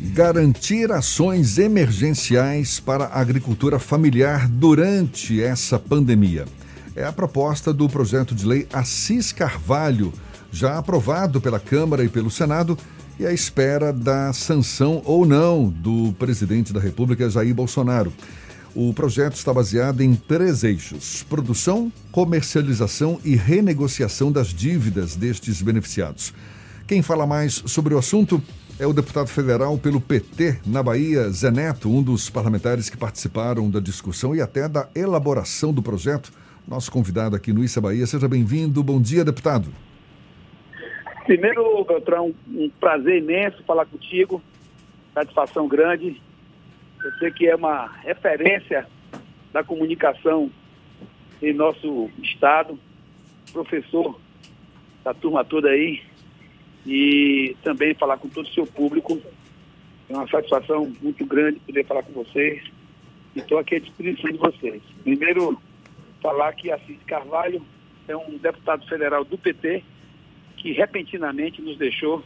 Garantir ações emergenciais para a agricultura familiar durante essa pandemia. É a proposta do projeto de lei Assis Carvalho, já aprovado pela Câmara e pelo Senado, e à espera da sanção ou não do presidente da República, Jair Bolsonaro. O projeto está baseado em três eixos: produção, comercialização e renegociação das dívidas destes beneficiados. Quem fala mais sobre o assunto é o deputado federal pelo PT na Bahia, Zé Neto, um dos parlamentares que participaram da discussão e até da elaboração do projeto. Nosso convidado aqui no Issa Bahia. Seja bem-vindo. Bom dia, deputado. Primeiro, Beltrão, um prazer imenso falar contigo. Satisfação grande. Eu sei que é uma referência da comunicação em nosso estado. Professor da turma toda aí, e também falar com todo o seu público. É uma satisfação muito grande poder falar com vocês e estou aqui à disposição de vocês. Primeiro, falar que Assis Carvalho é um deputado federal do PT que repentinamente nos deixou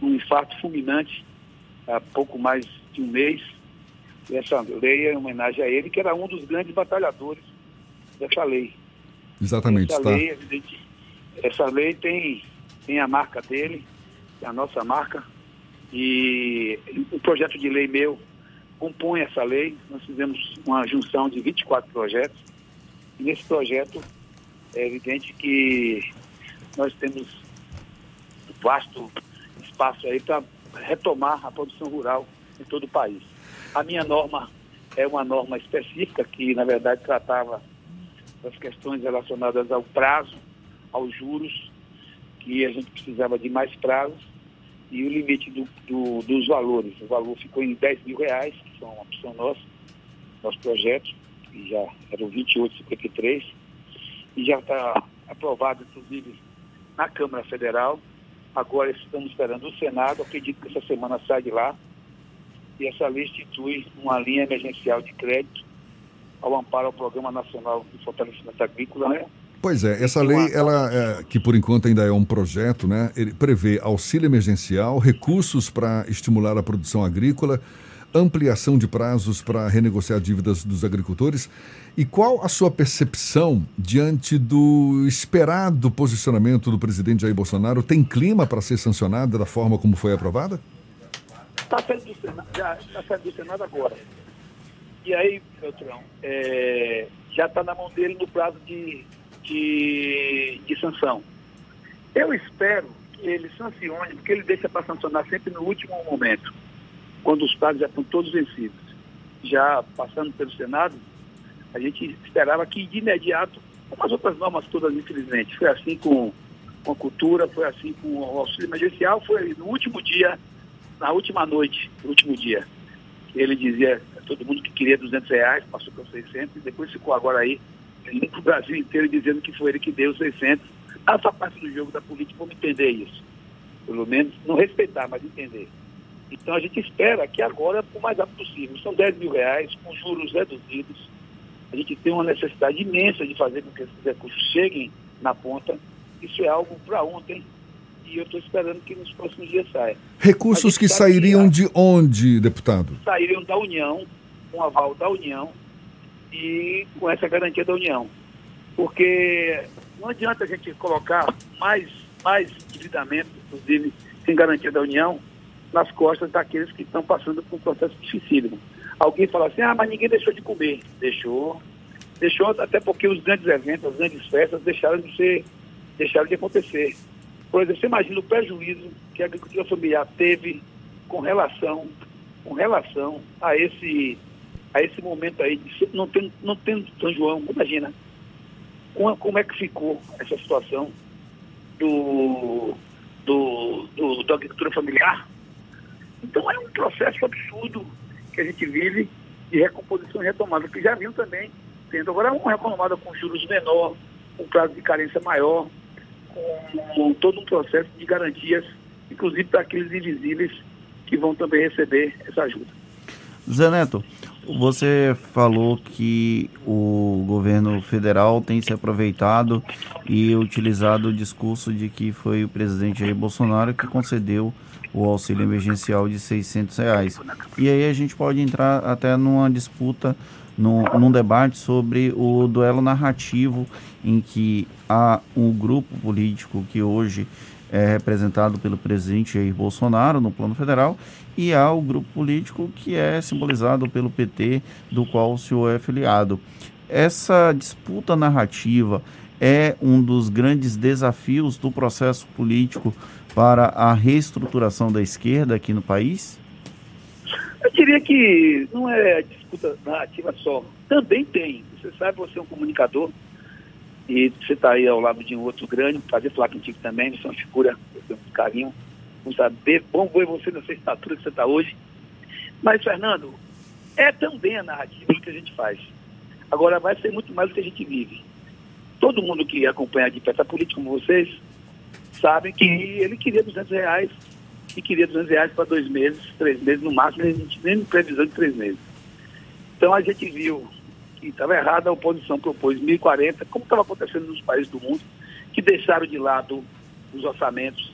um infarto fulminante há pouco mais de um mês. E essa lei é em homenagem a ele, que era um dos grandes batalhadores dessa lei. Exatamente, essa tá. Lei, essa lei tem tem a marca dele, a nossa marca, e o projeto de lei meu compõe essa lei. Nós fizemos uma junção de 24 projetos, e nesse projeto é evidente que nós temos vasto espaço aí para retomar a produção rural em todo o país. A minha norma é uma norma específica que, na verdade, tratava das questões relacionadas ao prazo, aos juros que a gente precisava de mais prazos e o limite do, do, dos valores. O valor ficou em 10 mil reais, que são uma opção nossa, nosso projeto, que já era o 2853, e já está aprovado, inclusive, na Câmara Federal. Agora estamos esperando o Senado, acredito que essa semana sai de lá. E essa lei institui uma linha emergencial de crédito ao amparo ao Programa Nacional de Fortalecimento Agrícola, né? Pois é, essa lei, ela, é, que por enquanto ainda é um projeto, né? Ele prevê auxílio emergencial, recursos para estimular a produção agrícola, ampliação de prazos para renegociar dívidas dos agricultores. E qual a sua percepção diante do esperado posicionamento do presidente Jair Bolsonaro? Tem clima para ser sancionada da forma como foi aprovada? Está saindo do Senado, já está saindo do Senado agora. E aí, Beltrão, é, já está na mão dele no prazo de de, de sanção. Eu espero que ele sancione, porque ele deixa para sancionar sempre no último momento, quando os prazos já estão todos vencidos. Já passando pelo Senado, a gente esperava que de imediato, como as outras normas todas, infelizmente, foi assim com, com a cultura, foi assim com o auxílio emergencial, foi no último dia, na última noite, no último dia. Ele dizia, todo mundo que queria 200 reais, passou para 600, e depois ficou agora aí o Brasil inteiro dizendo que foi ele que deu os 600. Essa parte do jogo da política, vamos entender isso. Pelo menos, não respeitar, mas entender. Então a gente espera que agora, o mais rápido possível, são 10 mil reais, com juros reduzidos. A gente tem uma necessidade imensa de fazer com que esses recursos cheguem na ponta. Isso é algo para ontem e eu estou esperando que nos próximos dias saia. Recursos que sairiam de onde, deputado? Sairiam da União, um aval da União, e com essa garantia da União. Porque não adianta a gente colocar mais, mais endividamento, inclusive sem garantia da União, nas costas daqueles que estão passando por um processo dificílimo. Alguém fala assim, ah, mas ninguém deixou de comer. Deixou. Deixou até porque os grandes eventos, as grandes festas deixaram de ser, deixaram de acontecer. Por exemplo, você imagina o prejuízo que a agricultura familiar teve com relação, com relação a esse a esse momento aí, não tendo, não tendo São João, imagina como, como é que ficou essa situação do, do, do, da agricultura familiar. Então é um processo absurdo que a gente vive de recomposição e retomada, que já viu também tendo agora uma retomada com juros menor, com prazo de carência maior, com todo um processo de garantias, inclusive para aqueles invisíveis que vão também receber essa ajuda. Zé Neto, você falou que o governo federal tem se aproveitado e utilizado o discurso de que foi o presidente Jair Bolsonaro que concedeu o auxílio emergencial de 600 reais. E aí a gente pode entrar até numa disputa, num, num debate sobre o duelo narrativo em que há um grupo político que hoje é representado pelo presidente Jair Bolsonaro no plano federal e há o grupo político que é simbolizado pelo PT, do qual o senhor é filiado. Essa disputa narrativa é um dos grandes desafios do processo político para a reestruturação da esquerda aqui no país? Eu diria que não é disputa narrativa só. Também tem. Você sabe, você é um comunicador e você está aí ao lado de um outro grande, prazer falar contigo também, você é uma figura, eu tenho muito carinho. Vamos saber, bom ver você nessa estatura que você está hoje. Mas, Fernando, é também a narrativa que a gente faz. Agora, vai ser muito mais do que a gente vive. Todo mundo que acompanha de perto a política como vocês, sabem que ele queria 200 reais e queria 200 reais para dois meses, três meses no máximo, a gente nem previsão de três meses. Então a gente viu que estava errada, a oposição propôs 1.040, como estava acontecendo nos países do mundo, que deixaram de lado os orçamentos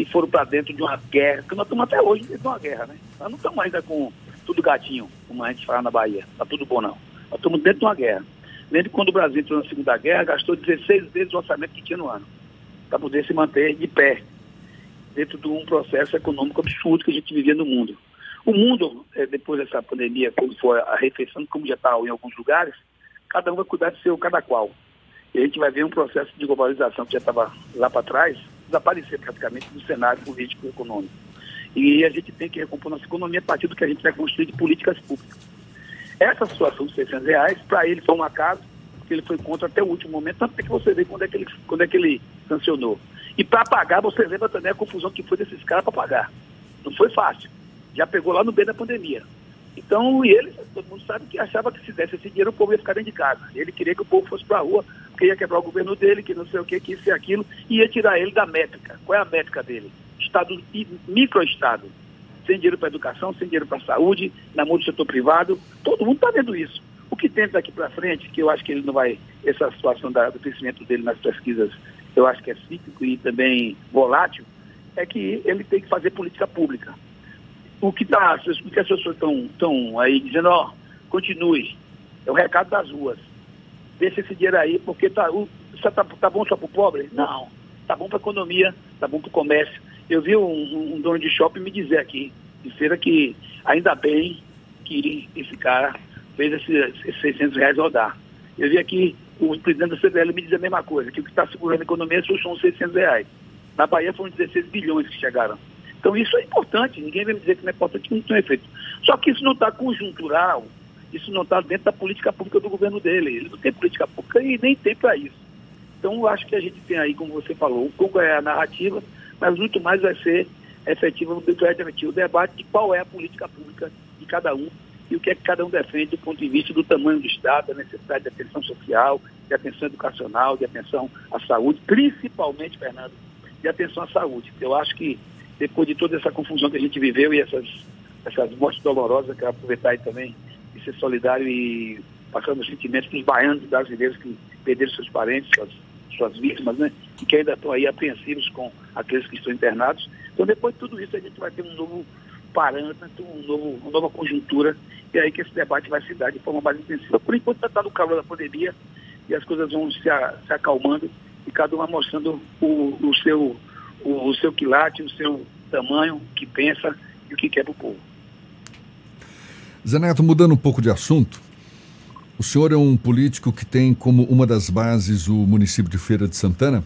e foram para dentro de uma guerra, que nós estamos até hoje dentro de uma guerra, né? Nós não estamos ainda com tudo gatinho, como a gente fala na Bahia, está tudo bom não. Nós estamos dentro de uma guerra. Lembre quando o Brasil entrou na Segunda Guerra, gastou 16 vezes o orçamento que tinha no ano, para poder se manter de pé, dentro de um processo econômico absurdo que a gente vivia no mundo. O mundo, eh, depois dessa pandemia, quando for arrefecendo, como já está em alguns lugares, cada um vai cuidar de seu cada qual. E a gente vai ver um processo de globalização que já estava lá para trás, desaparecer praticamente do cenário político e econômico. E a gente tem que recompor nossa economia a partir do que a gente vai construir de políticas públicas. Essa situação de 600 reais, para ele foi um acaso, porque ele foi contra até o último momento, tanto que você vê quando é que ele, quando é que ele sancionou. E para pagar, você lembra também a confusão que foi desses caras para pagar. Não foi fácil já pegou lá no meio da pandemia. Então, e ele, todo mundo sabe que achava que se desse esse dinheiro, o povo ia ficar dentro de casa. Ele queria que o povo fosse para a rua, porque ia quebrar o governo dele, que não sei o que, que isso e aquilo, e ia tirar ele da métrica. Qual é a métrica dele? Estado, microestado. Sem dinheiro para educação, sem dinheiro para saúde, na mão do setor privado. Todo mundo está vendo isso. O que tem daqui para frente, que eu acho que ele não vai, essa situação da, do crescimento dele nas pesquisas, eu acho que é cíclico e também volátil, é que ele tem que fazer política pública o que, tá, o que as pessoas estão aí dizendo, ó, continue. É o recado das ruas. Deixa esse dinheiro aí, porque tá, o, tá, tá bom só para o pobre? Não. Tá bom para a economia, tá bom para o comércio. Eu vi um, um, dono de shopping me dizer aqui, de feira, que ainda bem que esse cara fez esses, esses 600 reais rodar. Eu vi aqui o presidente da CBL me dizer a mesma coisa, que o que está segurando a economia são os 600 reais. Na Bahia foram 16 bilhões que chegaram. Então isso é importante, ninguém vai me dizer que não é importante, que não tem efeito. Só que isso não está conjuntural, isso não está dentro da política pública do governo dele. Ele não tem política pública e nem tem para isso. Então acho que a gente tem aí, como você falou, um pouco é a narrativa, mas muito mais vai ser efetivo o debate de qual é a política pública de cada um e o que é que cada um defende do ponto de vista do tamanho do Estado, da necessidade de atenção social, de atenção educacional, de atenção à saúde, principalmente, Fernando, de atenção à saúde. Eu acho que depois de toda essa confusão que a gente viveu e essas, essas mortes dolorosas, quero aproveitar aí também e ser solidário e passando os sentimentos para os baianos e brasileiros que perderam seus parentes, suas, suas vítimas, né? E que ainda estão aí apreensivos com aqueles que estão internados. Então, depois de tudo isso, a gente vai ter um novo parâmetro, um novo, uma nova conjuntura, e é aí que esse debate vai se dar de forma mais intensiva. Por enquanto, está no calor da pandemia e as coisas vão se, a, se acalmando e cada um vai mostrando o, o seu o, o seu quilate, o seu tamanho, o que pensa e o que quer para o povo. Zé Neto, mudando um pouco de assunto, o senhor é um político que tem como uma das bases o município de Feira de Santana.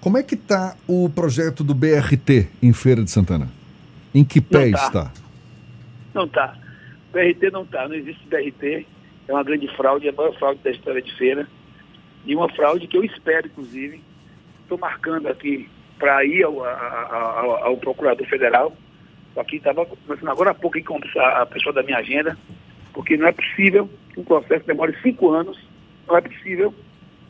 Como é que está o projeto do BRT em Feira de Santana? Em que pé tá. está? Não está. BRT não está, não existe BRT. É uma grande fraude, é a maior fraude da história de feira. E uma fraude que eu espero, inclusive, estou marcando aqui para ir ao, ao, ao, procurador federal. Aqui estava começando agora há pouco a pessoa da minha agenda, porque não é possível que um processo demore cinco anos, não é possível,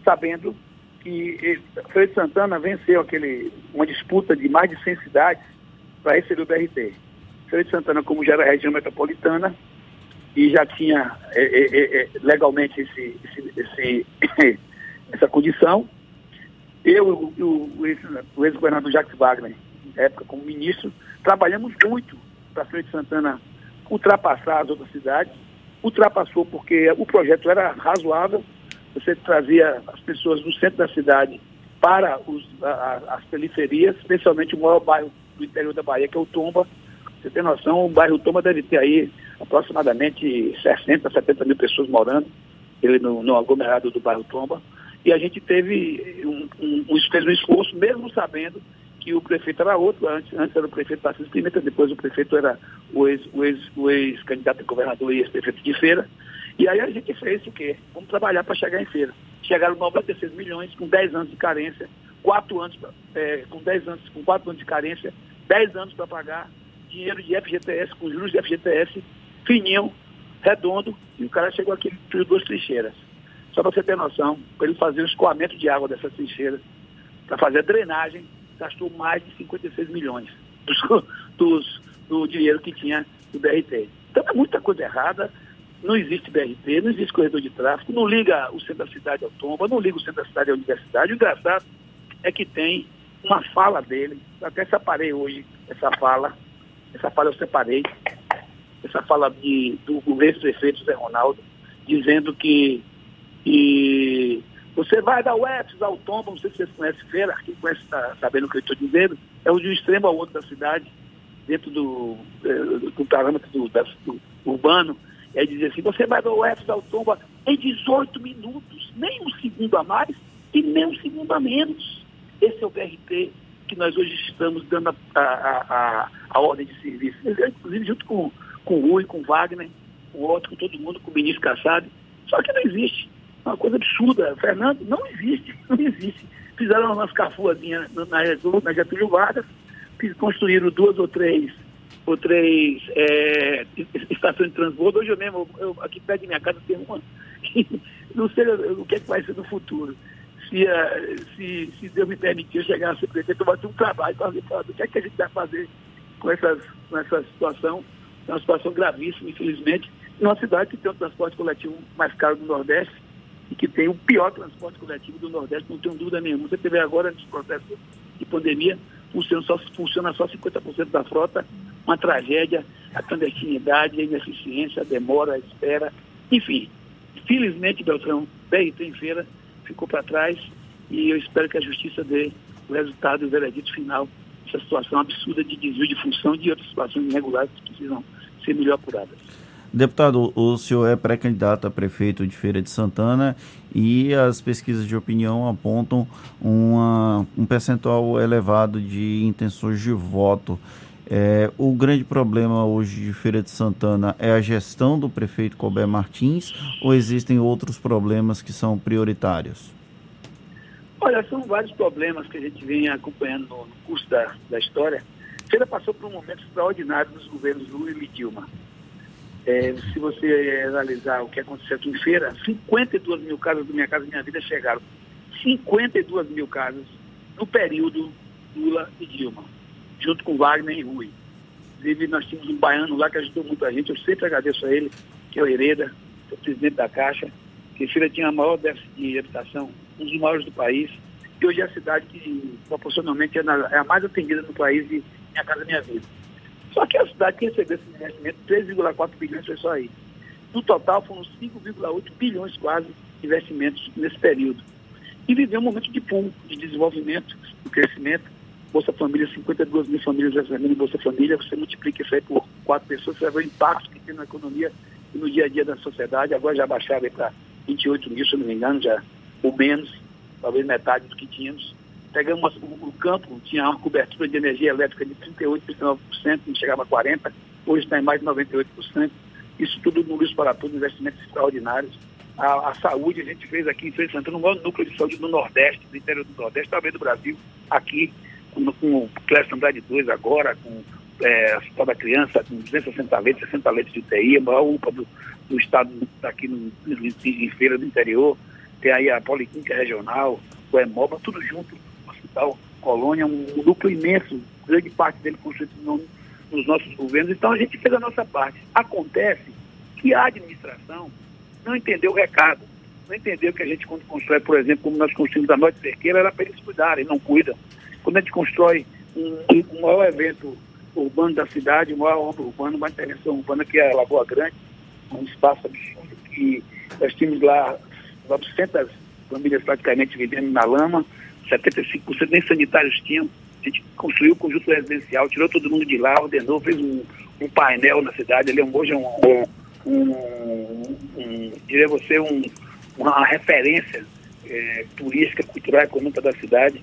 sabendo que Freire Santana venceu aquele, uma disputa de mais de 100 cidades para receber o BRT. Freire Santana, como já era região metropolitana, e já tinha é, é, é, legalmente esse, esse, esse, essa condição, eu e o, o ex-governador Jacques Wagner, época como ministro, trabalhamos muito para Feira Santana ultrapassar as outras cidades. Ultrapassou porque o projeto era razoável, você trazia as pessoas do centro da cidade para os, a, as periferias, especialmente o maior bairro do interior da Bahia, que é o Tomba. Você tem noção, o bairro Tomba deve ter aí aproximadamente 60, 70 mil pessoas morando ele no, no aglomerado do bairro Tomba. E a gente teve um, um, um, fez um esforço, mesmo sabendo que o prefeito era outro, antes, antes era o prefeito Tarcísio Pimenta, depois o prefeito era o ex-candidato ex, ex governador e ex-prefeito de feira. E aí a gente fez o quê? Vamos trabalhar para chegar em feira. Chegaram 96 milhões com 10 anos de carência, 4 anos, é, com 10 anos, com 4 anos de carência, 10 anos para pagar, dinheiro de FGTS, com juros de FGTS, fininho, redondo, e o cara chegou aqui e duas trincheiras. Só para você ter noção, para ele fazer o escoamento de água dessas trincheiras, para fazer a drenagem, gastou mais de 56 milhões dos, dos, do dinheiro que tinha do BRT. Então é muita coisa errada, não existe BRT, não existe corredor de tráfego, não liga o centro da cidade ao tomba, não liga o centro da cidade à universidade. O engraçado é que tem uma fala dele, até separei hoje essa fala, essa fala eu separei, essa fala de, do ex-prefeito Zé Ronaldo, dizendo que, que você vai da UFS ao tomba, não sei se vocês conhecem Feira, quem conhece está sabendo o que eu estou dizendo, é de um extremo ao outro da cidade, dentro do, do, do parâmetro do, do urbano, é dizer assim, você vai da UFS ao tomba em 18 minutos, nem um segundo a mais e nem um segundo a menos. Esse é o BRT que nós hoje estamos dando a, a, a, a ordem de serviço. Inclusive junto com, com o Rui, com o Wagner, com o outro, com todo mundo, com o ministro Kassab. Só que não existe. É uma coisa absurda. Fernando, não existe, não existe. Fizeram umas cafuazinhas na, na Getúlio Vargas, construíram duas ou três ou três é, estações de transbordo. Hoje eu mesmo, eu, aqui perto de minha casa tem uma. não sei o que, é que vai ser no futuro. Se, uh, se, se Deus me permitir chegar a ser prefeito, eu vou ter um trabalho para ver o que é que a gente vai fazer com, essas, com essa situação. É uma situação gravíssima, infelizmente, numa cidade que tem o transporte coletivo mais caro do Nordeste e que tem o pior transporte coletivo do Nordeste, não tenho dúvida nenhuma. Você teve agora, nesse processo de pandemia, funciona só, funciona só 50% da frota, uma tragédia, a clandestinidade, a ineficiência, a demora, a espera, enfim. Felizmente, Beltrão, BRT em feira, ficou para trás e eu espero que a justiça dê o resultado o veredito final dessa situação absurda de desvio de função e de outras situações irregulares que precisam ser melhor apuradas. Deputado, o senhor é pré-candidato a prefeito de Feira de Santana e as pesquisas de opinião apontam uma, um percentual elevado de intenções de voto. É, o grande problema hoje de Feira de Santana é a gestão do prefeito Colbert Martins ou existem outros problemas que são prioritários? Olha, são vários problemas que a gente vem acompanhando no, curso da, da história. Feira passou por um momento extraordinário dos governos Lula e Dilma. É, se você analisar o que aconteceu aqui em feira, 52 mil casas do Minha Casa Minha Vida chegaram. 52 mil casas no período Lula e Dilma, junto com Wagner e Rui. Inclusive, nós tínhamos um baiano lá que ajudou muito a gente, eu sempre agradeço a ele, que é o Hereda, que é o presidente da Caixa, que Feira tinha a maior déficit de habitação, um dos maiores do país, e hoje é a cidade que proporcionalmente é, é a mais atendida no país e Minha Casa Minha Vida. Só que a cidade que recebeu esse investimento, 3,4 bilhões foi só aí. No total foram 5,8 bilhões quase de investimentos nesse período. E viveu um momento de pum, de desenvolvimento, de crescimento. Bolsa Família, 52 mil famílias recebendo Bolsa Família, você multiplica isso aí por quatro pessoas, você vai ver o impacto que tem na economia e no dia a dia da sociedade. Agora já baixaram para 28 mil, se não me engano, já, ou menos, talvez metade do que tínhamos. Pegamos o campo, tinha uma cobertura de energia elétrica de 38%, 39%, não chegava a 40%, hoje está em mais de 98%. Isso tudo no Luiz para investimentos extraordinários. A, a, saúde, a gente fez aqui em Feira Santana, o maior núcleo de saúde do Nordeste, do interior do Nordeste, talvez do Brasil, aqui, com, com o Clécio Andrade 2 agora, com é, Hospital da Criança, com 260 leitos, 60 leitos de UTI, a maior UPA do, do estado, aqui no, em Feira do Interior, tem aí a Policlínica Regional, o EMOBA, tudo junto, Hospital Colônia, um, núcleo imenso, grande parte dele construído no, nos nossos governos. Então a gente fez a nossa parte. Acontece que a administração não entendeu o recado, não entendeu que a gente, quando constrói, por exemplo, como nós construímos a Norte Cerqueira, era para eles cuidarem, não cuidam. Quando a gente constrói um, um maior evento urbano da cidade, o maior obra urbana, uma intervenção urbana que é a Lagoa Grande, um espaço absurdo que nós tínhamos lá 900 famílias praticamente vivendo na lama, 75% nem sanitários tinham. A gente construiu o conjunto residencial, tirou todo mundo de lá, ordenou, fez um, um painel na cidade. Ali hoje é um, um, um, diria você, um, uma referência é, turística, cultural, econômica da cidade.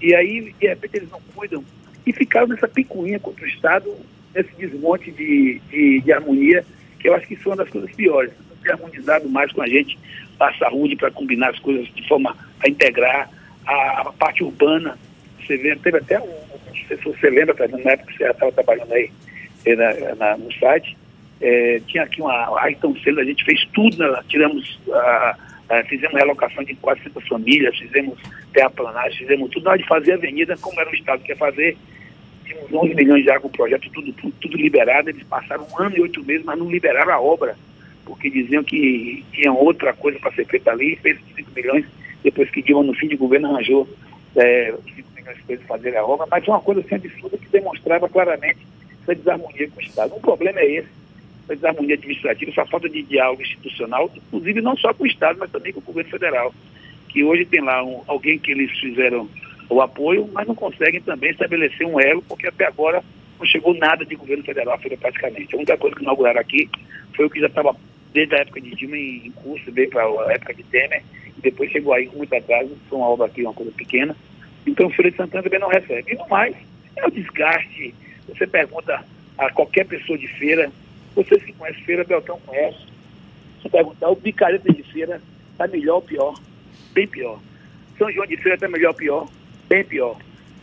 E aí, de repente, eles não cuidam e ficaram nessa picuinha contra o Estado, nesse desmonte de, de, de harmonia, que eu acho que isso é uma das coisas piores. Ter harmonizado mais com a gente a saúde para combinar as coisas de forma a integrar a, a parte urbana. Você vê, teve até um, se você lembra, na época que você estava trabalhando aí eh, na, na, no site, é, tinha aqui uma Ayrton Senna, a gente fez tudo, né? tiramos, a, a, fizemos relocação de quase 50 famílias, fizemos terraplanagem, fizemos tudo, na hora de fazer a avenida, como era o Estado que quer fazer, tínhamos 11 milhões água com o projeto, tudo, tudo, tudo liberado, eles passaram um ano e oito meses, mas não liberaram a obra, porque diziam que tinha outra coisa para ser feita ali, fez 5 milhões, depois que Dilma, no fim de governo, arranjou é, 5 milhões para fazer a obra, mas uma coisa assim absurda que demonstrava claramente essa desarmonia com o Estado. O problema é esse, essa desarmonia administrativa, essa falta de diálogo institucional, inclusive não só com o Estado, mas também com o governo federal, que hoje tem lá um, alguém que eles fizeram o apoio, mas não conseguem também estabelecer um elo, porque até agora não chegou nada de governo federal praticamente. A única coisa que inauguraram aqui foi o que já estava desde a época de Dilma em curso, veio para a época de Temer, depois chegou aí com muito atraso, uma obra aqui, uma coisa pequena. Então o Feira de Santana também não recebe. E no mais, é o desgaste. Você pergunta a qualquer pessoa de feira, vocês que conhecem feira, Beltrão conhece. Você perguntar, o picareta de feira está melhor ou pior? Bem pior. São João de Feira está melhor ou pior? Bem pior.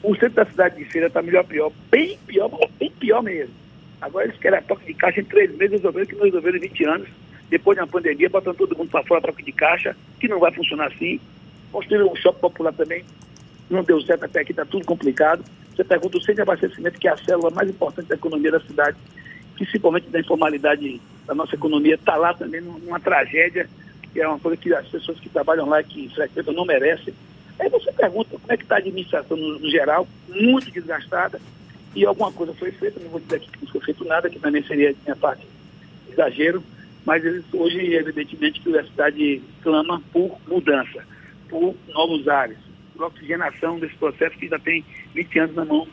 O centro da cidade de feira está melhor ou pior? Bem pior, bem pior mesmo. Agora eles querem a toque de caixa em três meses, resolveram que não resolveram em 20 anos depois de uma pandemia, botando todo mundo para fora troca de caixa, que não vai funcionar assim. Construíram um shopping popular também, não deu certo até aqui, está tudo complicado. Você pergunta o centro de abastecimento, que é a célula mais importante da economia da cidade, principalmente da informalidade da nossa economia, está lá também numa tragédia, que é uma coisa que as pessoas que trabalham lá, que frequentam, não merecem. Aí você pergunta como é que está a administração no, no, geral, muito desgastada, e alguma coisa foi feita, não vou dizer que não foi feito nada, que também seria minha parte exagero, mas eles, hoje, evidentemente, que a cidade clama por mudança, por novos ares, por oxigenação desse processo que já tem 20 anos na mão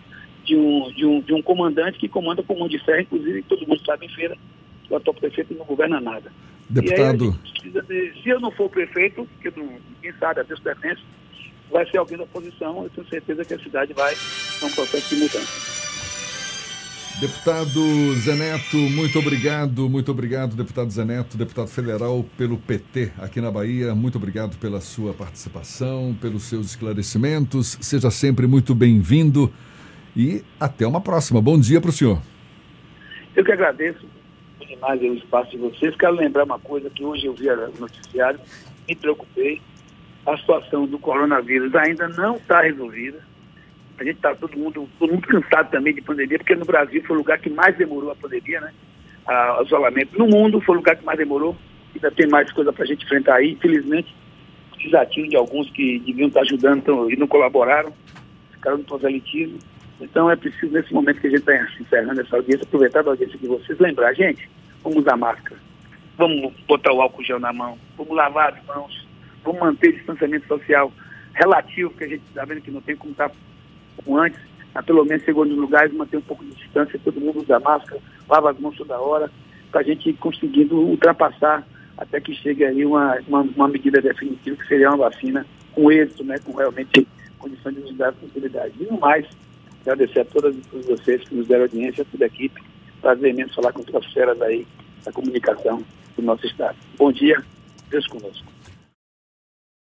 de um, de um, de um comandante que comanda com mão de ferro, inclusive todo mundo sabe em feira, que o atual prefeito não governa nada. Deputado. De, se eu não for prefeito, porque não, ninguém sabe, a Deus pertence, vai ser alguém da oposição, eu tenho certeza que a cidade vai ter um processo de mudança. Deputado Zeneto, muito obrigado, muito obrigado, deputado Zeneto, deputado federal pelo PT aqui na Bahia. Muito obrigado pela sua participação, pelos seus esclarecimentos. Seja sempre muito bem-vindo e até uma próxima. Bom dia para o senhor. Eu que agradeço demais o espaço de vocês. Quero lembrar uma coisa que hoje eu vi no noticiário, me preocupei. A situação do coronavírus ainda não está resolvida a gente está todo mundo, todo mundo cansado também de pandemia, porque no Brasil foi o lugar que mais demorou a pandemia, né? o isolamento. No mundo foi o lugar que mais demorou. Ainda tem mais coisa para a gente enfrentar aí. Infelizmente, desatino de alguns que deviam estar ajudando então, e não colaboraram, ficaram no proselitismo. Então é preciso, nesse momento que a gente está encerrando essa audiência, aproveitar a audiência de vocês, lembrar, gente, vamos usar máscara, vamos botar o álcool gel na mão, vamos lavar as mãos, vamos manter o distanciamento social relativo, porque a gente está vendo que não tem como estar tá antes, a pelo menos nos lugares, manter um pouco de distância, todo mundo usa máscara, lava as mãos toda hora, para a gente ir conseguindo ultrapassar até que chegue aí uma, uma, uma, medida definitiva, que seria uma vacina com êxito, né, com realmente condições de nos dar possibilidade. E no mais, agradecer a todas e todos vocês que nos deram audiência, toda a equipe. Prazer imenso falar com as feras aí da comunicação do nosso Estado. Bom dia, Deus conosco.